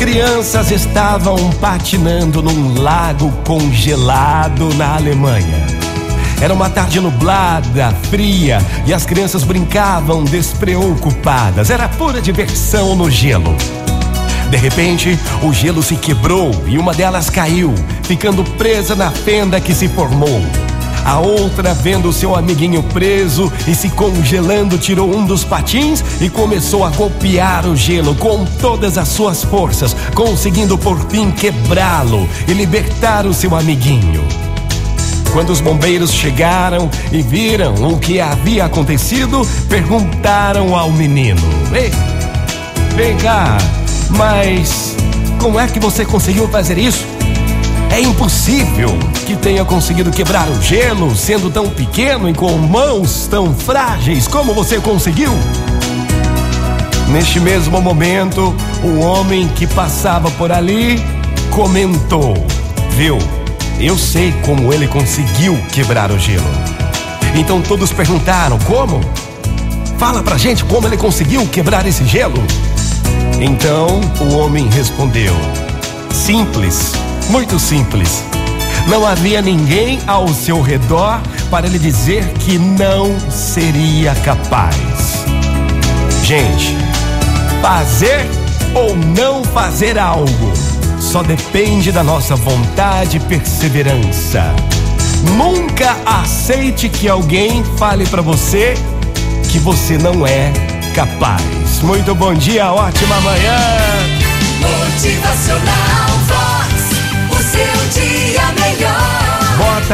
crianças estavam patinando num lago congelado na Alemanha. Era uma tarde nublada, fria, e as crianças brincavam despreocupadas. Era pura diversão no gelo. De repente, o gelo se quebrou e uma delas caiu, ficando presa na fenda que se formou. A outra, vendo seu amiguinho preso e se congelando, tirou um dos patins e começou a golpear o gelo com todas as suas forças, conseguindo por fim quebrá-lo e libertar o seu amiguinho. Quando os bombeiros chegaram e viram o que havia acontecido, perguntaram ao menino: Ei, vem cá, mas como é que você conseguiu fazer isso? É impossível que tenha conseguido quebrar o gelo sendo tão pequeno e com mãos tão frágeis como você conseguiu. Neste mesmo momento, o homem que passava por ali comentou: Viu, eu sei como ele conseguiu quebrar o gelo. Então todos perguntaram: Como? Fala pra gente como ele conseguiu quebrar esse gelo. Então o homem respondeu: Simples muito simples. Não havia ninguém ao seu redor para lhe dizer que não seria capaz. Gente, fazer ou não fazer algo só depende da nossa vontade e perseverança. Nunca aceite que alguém fale para você que você não é capaz. Muito bom dia, ótima manhã. Motivacional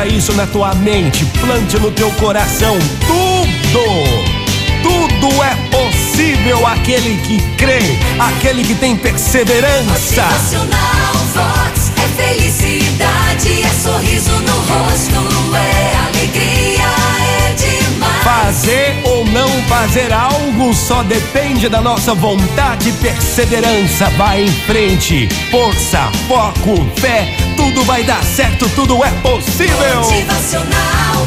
Isso na tua mente, plante no teu coração. Tudo, tudo é possível aquele que crê, aquele que tem perseverança. Vox é felicidade, é sorriso fazer algo só depende da nossa vontade e perseverança. Vai em frente, força, foco, fé tudo vai dar certo, tudo é possível. Motivacional